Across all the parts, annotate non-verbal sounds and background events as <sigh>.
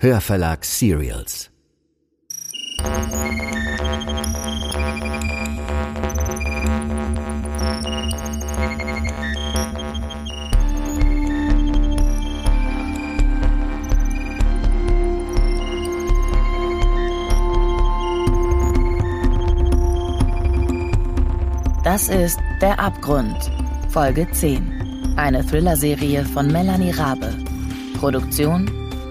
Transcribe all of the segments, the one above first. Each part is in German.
Hörverlag Serials. Das ist Der Abgrund, Folge 10. Eine Thriller-Serie von Melanie Rabe. Produktion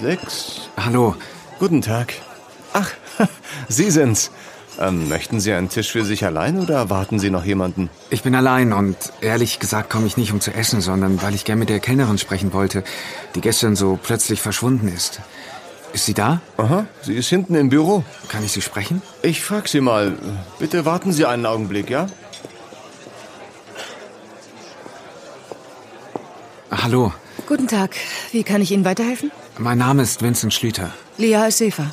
6. Hallo. Guten Tag. Ach, <laughs> Sie sind's. Ähm, möchten Sie einen Tisch für sich allein oder erwarten Sie noch jemanden? Ich bin allein und ehrlich gesagt komme ich nicht, um zu essen, sondern weil ich gern mit der Kellnerin sprechen wollte, die gestern so plötzlich verschwunden ist. Ist sie da? Aha, sie ist hinten im Büro. Kann ich sie sprechen? Ich frag Sie mal. Bitte warten Sie einen Augenblick, ja? Hallo. Guten Tag. Wie kann ich Ihnen weiterhelfen? Mein Name ist Vincent Schlüter. Lia ist Sefer.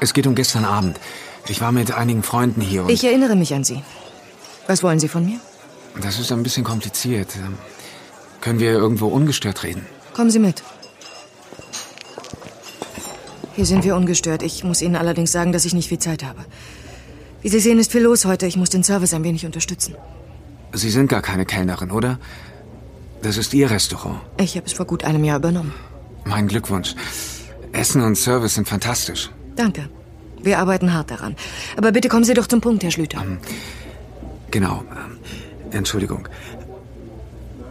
Es geht um gestern Abend. Ich war mit einigen Freunden hier und Ich erinnere mich an Sie. Was wollen Sie von mir? das ist ein bisschen kompliziert. Ähm, Können wir irgendwo ungestört reden? Kommen Sie mit. Hier sind wir ungestört. Ich muss Ihnen allerdings sagen, dass ich nicht viel Zeit habe. Wie Sie sehen, ist viel los heute. Ich muss den Service ein wenig unterstützen. Sie sind gar keine Kellnerin, oder? Das ist Ihr Restaurant. Ich habe es vor gut einem Jahr übernommen. Mein Glückwunsch. Essen und Service sind fantastisch. Danke. Wir arbeiten hart daran. Aber bitte kommen Sie doch zum Punkt, Herr Schlüter. Genau. ähm, Entschuldigung.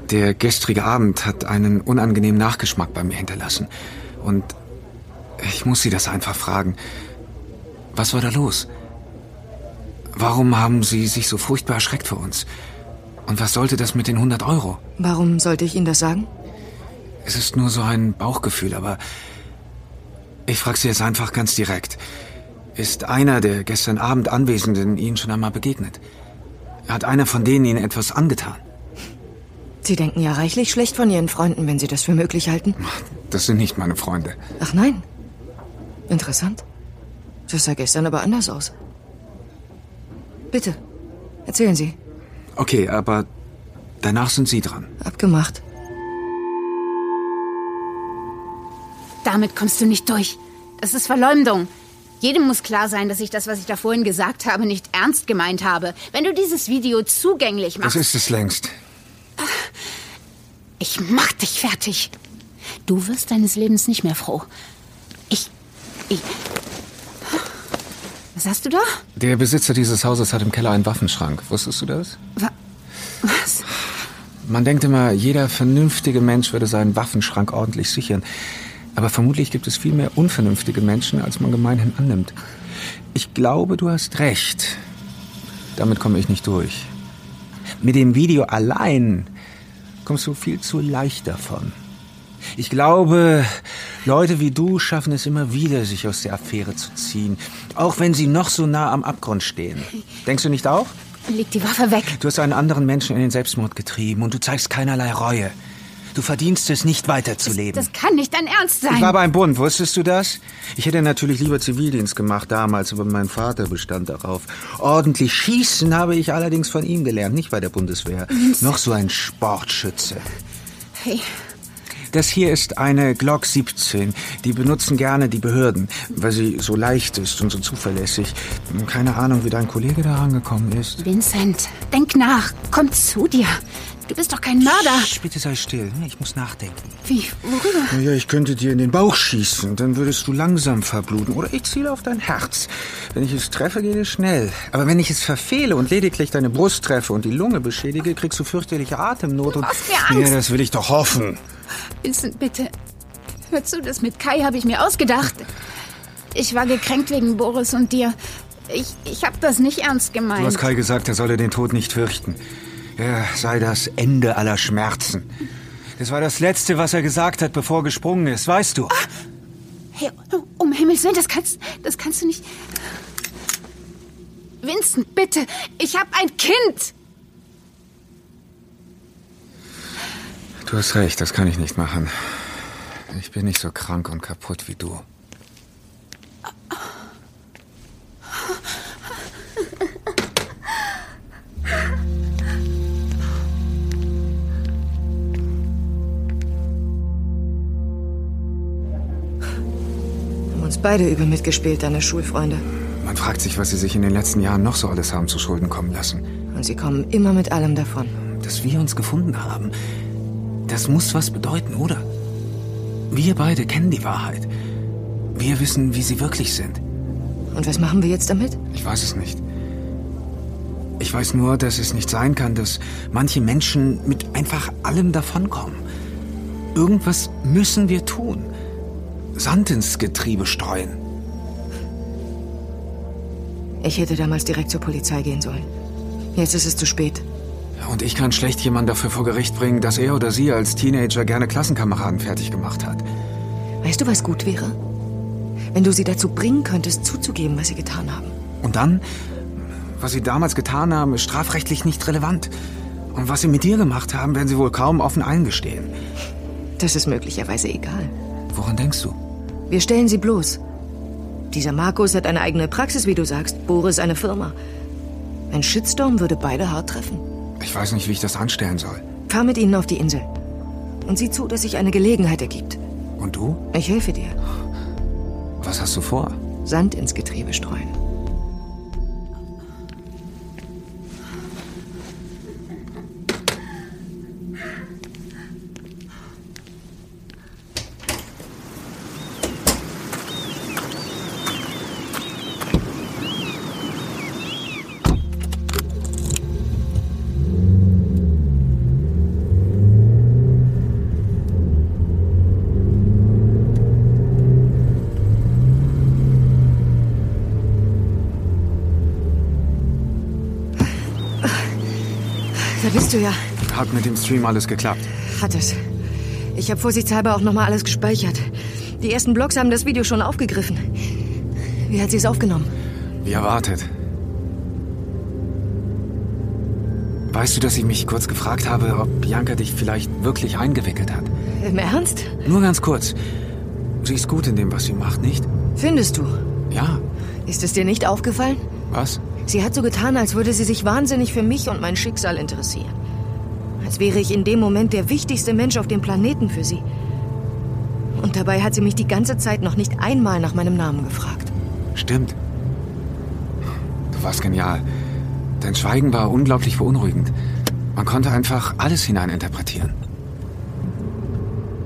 Der gestrige Abend hat einen unangenehmen Nachgeschmack bei mir hinterlassen. Und ich muss Sie das einfach fragen. Was war da los? Warum haben Sie sich so furchtbar erschreckt vor uns? Und was sollte das mit den 100 Euro? Warum sollte ich Ihnen das sagen? Es ist nur so ein Bauchgefühl, aber ich frage Sie jetzt einfach ganz direkt. Ist einer der gestern Abend Anwesenden Ihnen schon einmal begegnet? Hat einer von denen Ihnen etwas angetan? Sie denken ja reichlich schlecht von Ihren Freunden, wenn Sie das für möglich halten. Das sind nicht meine Freunde. Ach nein. Interessant. Das sah gestern aber anders aus. Bitte, erzählen Sie. Okay, aber danach sind Sie dran. Abgemacht. Damit kommst du nicht durch. Das ist Verleumdung. Jedem muss klar sein, dass ich das, was ich da vorhin gesagt habe, nicht ernst gemeint habe. Wenn du dieses Video zugänglich Das machst, ist es längst. ich mach dich fertig. Du wirst deines Lebens nicht mehr froh. Ich, ich. Was hast du da? Der Besitzer dieses Hauses hat im Keller einen Waffenschrank. Wusstest du das? Wa- Was? Man denkt immer, jeder vernünftige Mensch würde seinen Waffenschrank ordentlich sichern. Aber vermutlich gibt es viel mehr unvernünftige Menschen, als man gemeinhin annimmt. Ich glaube, du hast recht. Damit komme ich nicht durch. Mit dem Video allein kommst du viel zu leicht davon. Ich glaube, Leute wie du schaffen es immer wieder, sich aus der Affäre zu ziehen. Auch wenn sie noch so nah am Abgrund stehen. Denkst du nicht auch? Leg die Waffe weg. Du hast einen anderen Menschen in den Selbstmord getrieben und du zeigst keinerlei Reue. Du verdienst es nicht weiterzuleben. Das kann nicht dein Ernst sein. Ich war beim Bund, wusstest du das? Ich hätte natürlich lieber Zivildienst gemacht damals, aber mein Vater bestand darauf. Ordentlich schießen habe ich allerdings von ihm gelernt, nicht bei der Bundeswehr. Noch so ein Sportschütze. Hey, Das hier ist eine Glock 17. Die benutzen gerne die Behörden, weil sie so leicht ist und so zuverlässig. Keine Ahnung, wie dein Kollege da rangekommen ist. Vincent, denk nach. Komm zu dir. Du bist doch kein Mörder. Sch, bitte sei still, ich muss nachdenken. Wie? Worüber? Naja, ich könnte dir in den Bauch schießen, dann würdest du langsam verbluten. Oder ich ziele auf dein Herz. Wenn ich es treffe, geht es schnell. Aber wenn ich es verfehle und lediglich deine Brust treffe und die Lunge beschädige, kriegst du fürchterliche Atemnot und... machst mir Angst. Ja, das will ich doch hoffen. Vincent, bitte. Hör zu, das mit Kai habe ich mir ausgedacht. Ich war gekränkt wegen Boris und dir. Ich, ich habe das nicht ernst gemeint. Du hast Kai gesagt, er solle den Tod nicht fürchten. Er sei das Ende aller Schmerzen. Das war das Letzte, was er gesagt hat, bevor er gesprungen ist, weißt du? Hey, um Himmels Willen, das kannst, das kannst du nicht. Vincent, bitte, ich habe ein Kind. Du hast recht, das kann ich nicht machen. Ich bin nicht so krank und kaputt wie du. Haben uns beide übel mitgespielt, deine Schulfreunde. Man fragt sich, was sie sich in den letzten Jahren noch so alles haben zu Schulden kommen lassen. Und sie kommen immer mit allem davon. Dass wir uns gefunden haben, das muss was bedeuten, oder? Wir beide kennen die Wahrheit. Wir wissen, wie sie wirklich sind. Und was machen wir jetzt damit? Ich weiß es nicht. Ich weiß nur, dass es nicht sein kann, dass manche Menschen mit einfach allem davonkommen. Irgendwas müssen wir tun. Sand ins Getriebe streuen. Ich hätte damals direkt zur Polizei gehen sollen. Jetzt ist es zu spät. Und ich kann schlecht jemanden dafür vor Gericht bringen, dass er oder sie als Teenager gerne Klassenkameraden fertig gemacht hat. Weißt du, was gut wäre? Wenn du sie dazu bringen könntest, zuzugeben, was sie getan haben. Und dann, was sie damals getan haben, ist strafrechtlich nicht relevant. Und was sie mit dir gemacht haben, werden sie wohl kaum offen eingestehen. Das ist möglicherweise egal. Woran denkst du? Wir stellen sie bloß. Dieser Markus hat eine eigene Praxis, wie du sagst. Boris eine Firma. Ein Shitstorm würde beide hart treffen. Ich weiß nicht, wie ich das anstellen soll. Fahr mit ihnen auf die Insel. Und sieh zu, dass sich eine Gelegenheit ergibt. Und du? Ich helfe dir. Was hast du vor? Sand ins Getriebe streuen. Du ja. Hat mit dem Stream alles geklappt. Hat es. Ich habe vorsichtshalber auch nochmal alles gespeichert. Die ersten Blogs haben das Video schon aufgegriffen. Wie hat sie es aufgenommen? Wie erwartet. Weißt du, dass ich mich kurz gefragt habe, ob Bianca dich vielleicht wirklich eingewickelt hat? Im Ernst? Nur ganz kurz. Sie ist gut in dem, was sie macht, nicht? Findest du? Ja. Ist es dir nicht aufgefallen? Was? Sie hat so getan, als würde sie sich wahnsinnig für mich und mein Schicksal interessieren. Als wäre ich in dem Moment der wichtigste Mensch auf dem Planeten für sie. Und dabei hat sie mich die ganze Zeit noch nicht einmal nach meinem Namen gefragt. Stimmt. Du warst genial. Dein Schweigen war unglaublich beunruhigend. Man konnte einfach alles hineininterpretieren.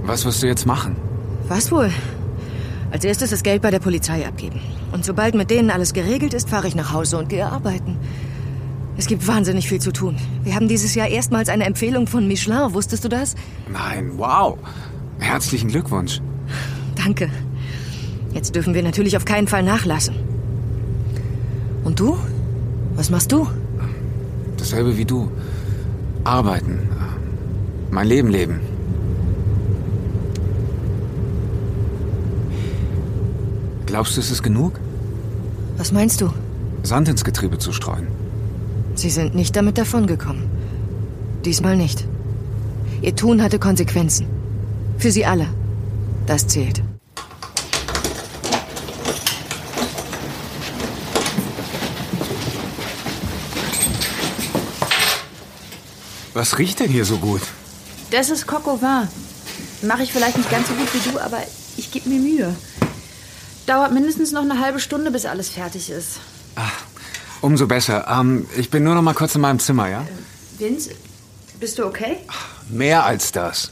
Was wirst du jetzt machen? Was wohl? Als erstes das Geld bei der Polizei abgeben. Und sobald mit denen alles geregelt ist, fahre ich nach Hause und gehe arbeiten. Es gibt wahnsinnig viel zu tun. Wir haben dieses Jahr erstmals eine Empfehlung von Michelin. Wusstest du das? Nein, wow. Herzlichen Glückwunsch. Danke. Jetzt dürfen wir natürlich auf keinen Fall nachlassen. Und du? Was machst du? Dasselbe wie du. Arbeiten. Mein Leben leben. Glaubst du, es ist genug? Was meinst du? Sand ins Getriebe zu streuen. Sie sind nicht damit davongekommen. Diesmal nicht. Ihr Tun hatte Konsequenzen. Für sie alle. Das zählt. Was riecht denn hier so gut? Das ist au vin. Mache ich vielleicht nicht ganz so gut wie du, aber ich gebe mir Mühe. Dauert mindestens noch eine halbe Stunde, bis alles fertig ist. Umso besser. Ähm, ich bin nur noch mal kurz in meinem Zimmer, ja? Vince, bist du okay? Mehr als das.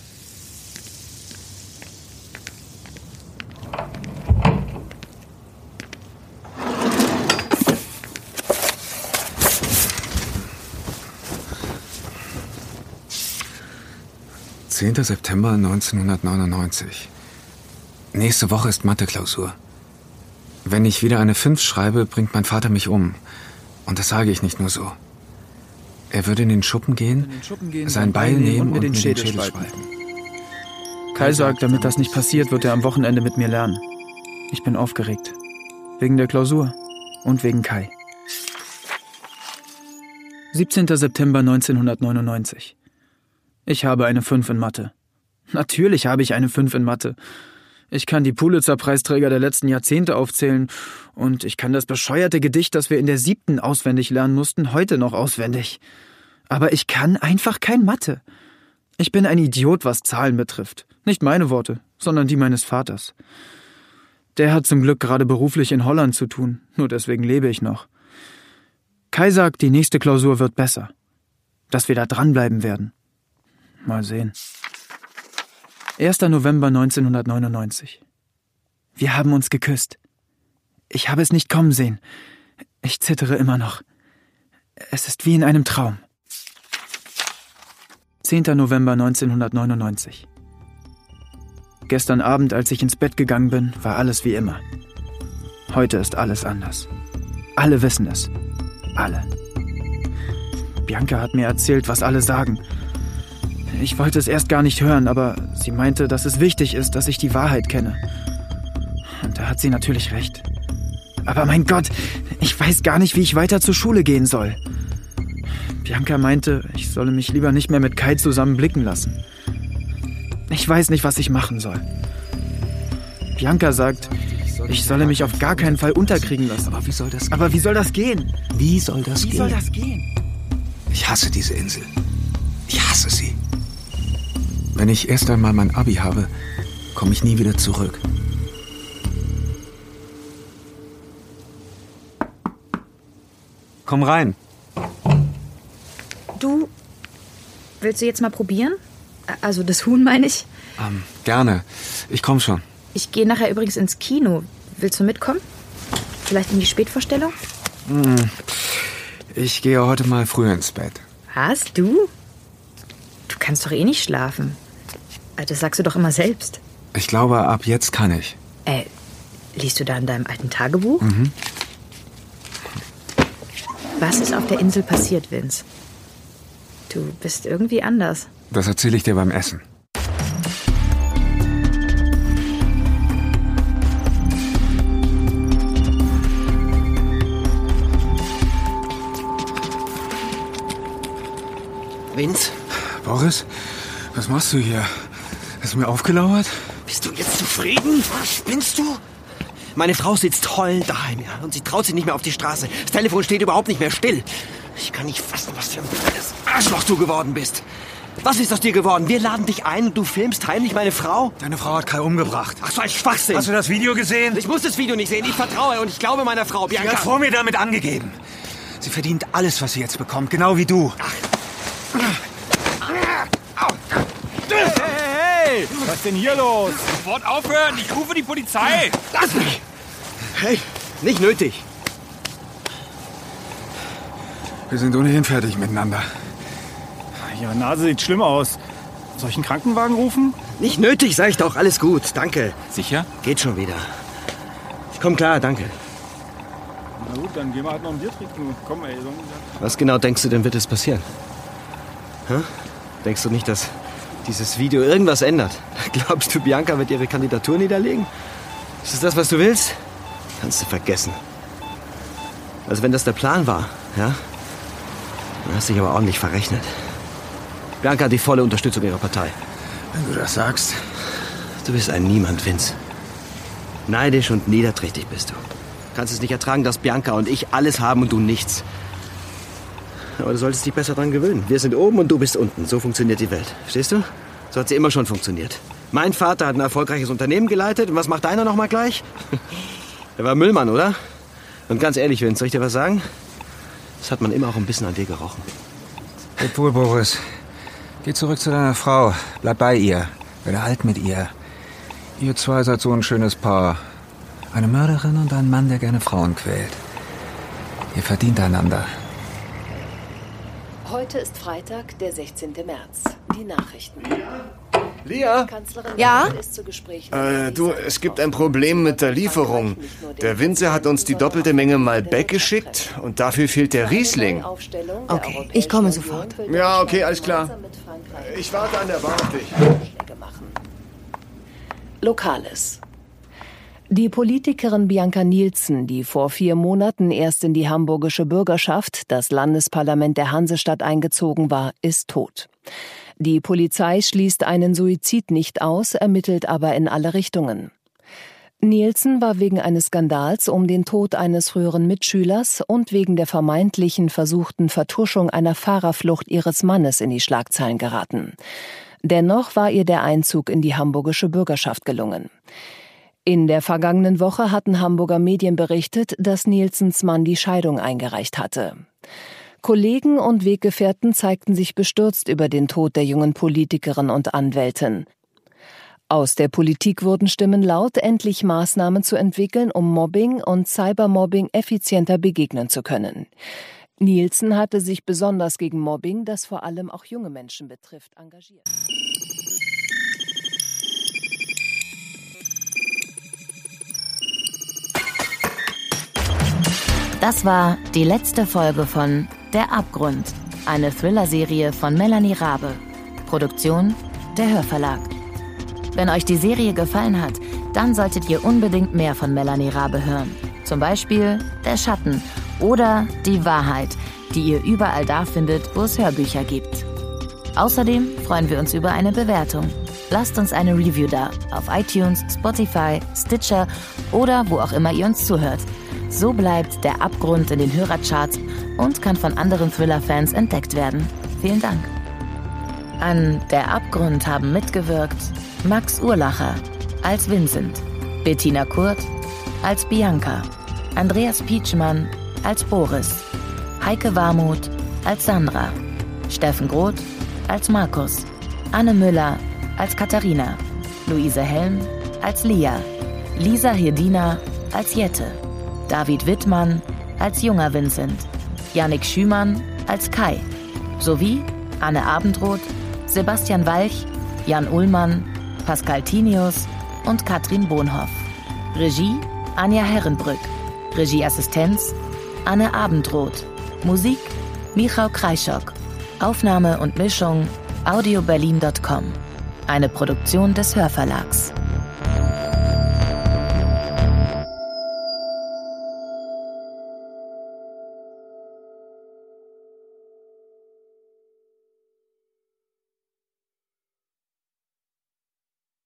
Zehnter September 1999. Nächste Woche ist Mathe-Klausur. Wenn ich wieder eine 5 schreibe, bringt mein Vater mich um. Und das sage ich nicht nur so. Er würde in den Schuppen gehen, sein Beil nehmen und mir den Schädel spalten. Kai sagt, damit das nicht passiert, wird er am Wochenende mit mir lernen. Ich bin aufgeregt. Wegen der Klausur und wegen Kai. 17. September 1999. Ich habe eine 5 in Mathe. Natürlich habe ich eine 5 in Mathe. Ich kann die Pulitzer-Preisträger der letzten Jahrzehnte aufzählen und ich kann das bescheuerte Gedicht, das wir in der siebten auswendig lernen mussten, heute noch auswendig. Aber ich kann einfach kein Mathe. Ich bin ein Idiot, was Zahlen betrifft. Nicht meine Worte, sondern die meines Vaters. Der hat zum Glück gerade beruflich in Holland zu tun, nur deswegen lebe ich noch. Kai sagt, die nächste Klausur wird besser. Dass wir da dranbleiben werden. Mal sehen. 1. November 1999. Wir haben uns geküsst. Ich habe es nicht kommen sehen. Ich zittere immer noch. Es ist wie in einem Traum. 10. November 1999. Gestern Abend, als ich ins Bett gegangen bin, war alles wie immer. Heute ist alles anders. Alle wissen es. Alle. Bianca hat mir erzählt, was alle sagen. Ich wollte es erst gar nicht hören, aber sie meinte, dass es wichtig ist, dass ich die Wahrheit kenne. Und da hat sie natürlich recht. Aber mein Gott, ich weiß gar nicht, wie ich weiter zur Schule gehen soll. Bianca meinte, ich solle mich lieber nicht mehr mit Kai zusammen blicken lassen. Ich weiß nicht, was ich machen soll. Bianca sagt, ich solle mich auf gar keinen Fall unterkriegen lassen. Aber wie soll das gehen? Aber wie soll das gehen? Wie soll das Wie gehen? soll das gehen? Ich hasse diese Insel. Ich hasse sie. Wenn ich erst einmal mein Abi habe, komme ich nie wieder zurück. Komm rein. Du, willst du jetzt mal probieren? Also das Huhn meine ich. Ähm, gerne. Ich komme schon. Ich gehe nachher übrigens ins Kino. Willst du mitkommen? Vielleicht in die Spätvorstellung? Ich gehe heute mal früher ins Bett. Was, du? Du kannst doch eh nicht schlafen. Äh, Das sagst du doch immer selbst. Ich glaube, ab jetzt kann ich. Äh, liest du da in deinem alten Tagebuch? Was ist auf der Insel passiert, Vince? Du bist irgendwie anders. Das erzähle ich dir beim Essen. Vince, Boris, was machst du hier? Hast du mir aufgelauert? bist du jetzt zufrieden? Spinnst du? Meine Frau sitzt heulend daheim, ja, und sie traut sich nicht mehr auf die Straße. Das Telefon steht überhaupt nicht mehr still. Ich kann nicht fassen, was für ein blödes Arschloch du geworden bist. Was ist aus dir geworden? Wir laden dich ein und du filmst heimlich meine Frau? Deine Frau hat Kai umgebracht. Ach so ein Schwachsinn. Hast du das Video gesehen? ich muss das Video nicht sehen. Ich vertraue und ich glaube meiner Frau, Sie hat Bianca. vor mir damit angegeben. Sie verdient alles, was sie jetzt bekommt, genau wie du. Hey, was ist denn hier los? Sofort aufhören, ich rufe die Polizei. Lass mich! Hey, nicht nötig. Wir sind ohnehin fertig miteinander. Ihre Nase sieht schlimm aus. Soll ich einen Krankenwagen rufen? Nicht nötig, sag ich doch. Alles gut, danke. Sicher? Geht schon wieder. Ich komm klar, danke. Na gut, dann gehen wir halt noch ein Bier trinken. Komm, ey. So Was genau denkst du denn wird es passieren? Hä? Denkst du nicht, dass dieses Video irgendwas ändert? <laughs> Glaubst du, Bianca wird ihre Kandidatur niederlegen? Ist es das, was du willst? Kannst du vergessen. Also wenn das der Plan war, ja? Dann hast du dich aber ordentlich verrechnet. Bianca hat die volle Unterstützung ihrer Partei. Wenn du das sagst. Du bist ein Niemand, Vince. Neidisch und niederträchtig bist du. Kannst es nicht ertragen, dass Bianca und ich alles haben und du nichts. Aber du solltest dich besser dran gewöhnen. Wir sind oben und du bist unten. So funktioniert die Welt. Verstehst du? So hat sie immer schon funktioniert. Mein Vater hat ein erfolgreiches Unternehmen geleitet. Und was macht deiner noch mal gleich? <laughs> Er war Müllmann, oder? Und ganz ehrlich, Vince, soll ich dir was sagen? Das hat man immer auch ein bisschen an dir gerochen. Leb wohl, Boris. Geh zurück zu deiner Frau. Bleib bei ihr. Werde alt mit ihr. Ihr zwei seid so ein schönes Paar. Eine Mörderin und ein Mann, der gerne Frauen quält. Ihr verdient einander. Heute ist Freitag, der 16. März. Die Nachrichten. Lia? Ja? Äh, du, es gibt ein Problem mit der Lieferung. Der Winzer hat uns die doppelte Menge Malbec geschickt und dafür fehlt der Riesling. Okay, ich komme sofort. Ja, okay, alles klar. Ich warte an der Bar auf dich. Lokales. Die Politikerin Bianca Nielsen, die vor vier Monaten erst in die hamburgische Bürgerschaft, das Landesparlament der Hansestadt eingezogen war, ist tot. Die Polizei schließt einen Suizid nicht aus, ermittelt aber in alle Richtungen. Nielsen war wegen eines Skandals um den Tod eines früheren Mitschülers und wegen der vermeintlichen versuchten Vertuschung einer Fahrerflucht ihres Mannes in die Schlagzeilen geraten. Dennoch war ihr der Einzug in die hamburgische Bürgerschaft gelungen. In der vergangenen Woche hatten Hamburger Medien berichtet, dass Nielsens Mann die Scheidung eingereicht hatte. Kollegen und Weggefährten zeigten sich bestürzt über den Tod der jungen Politikerin und Anwältin. Aus der Politik wurden Stimmen laut, endlich Maßnahmen zu entwickeln, um Mobbing und Cybermobbing effizienter begegnen zu können. Nielsen hatte sich besonders gegen Mobbing, das vor allem auch junge Menschen betrifft, engagiert. Das war die letzte Folge von Der Abgrund, eine Thriller-Serie von Melanie Rabe. Produktion der Hörverlag. Wenn euch die Serie gefallen hat, dann solltet ihr unbedingt mehr von Melanie Rabe hören. Zum Beispiel Der Schatten oder Die Wahrheit, die ihr überall da findet, wo es Hörbücher gibt. Außerdem freuen wir uns über eine Bewertung. Lasst uns eine Review da auf iTunes, Spotify, Stitcher oder wo auch immer ihr uns zuhört. So bleibt der Abgrund in den Hörercharts und kann von anderen Thriller-Fans entdeckt werden. Vielen Dank. An Der Abgrund haben mitgewirkt Max Urlacher als Vincent, Bettina Kurt als Bianca, Andreas Pietschmann als Boris, Heike Warmuth als Sandra, Steffen Groth als Markus, Anne Müller als Katharina, Luise Helm als Lia, Lisa Hirdina als Jette. David Wittmann als junger Vincent, Yannick Schümann als Kai, sowie Anne Abendroth, Sebastian Walch, Jan Ullmann, Pascal Tinius und Katrin Bohnhoff. Regie Anja Herrenbrück. Regieassistenz Anne Abendroth. Musik Michał Kreischock. Aufnahme und Mischung audioberlin.com. Eine Produktion des Hörverlags.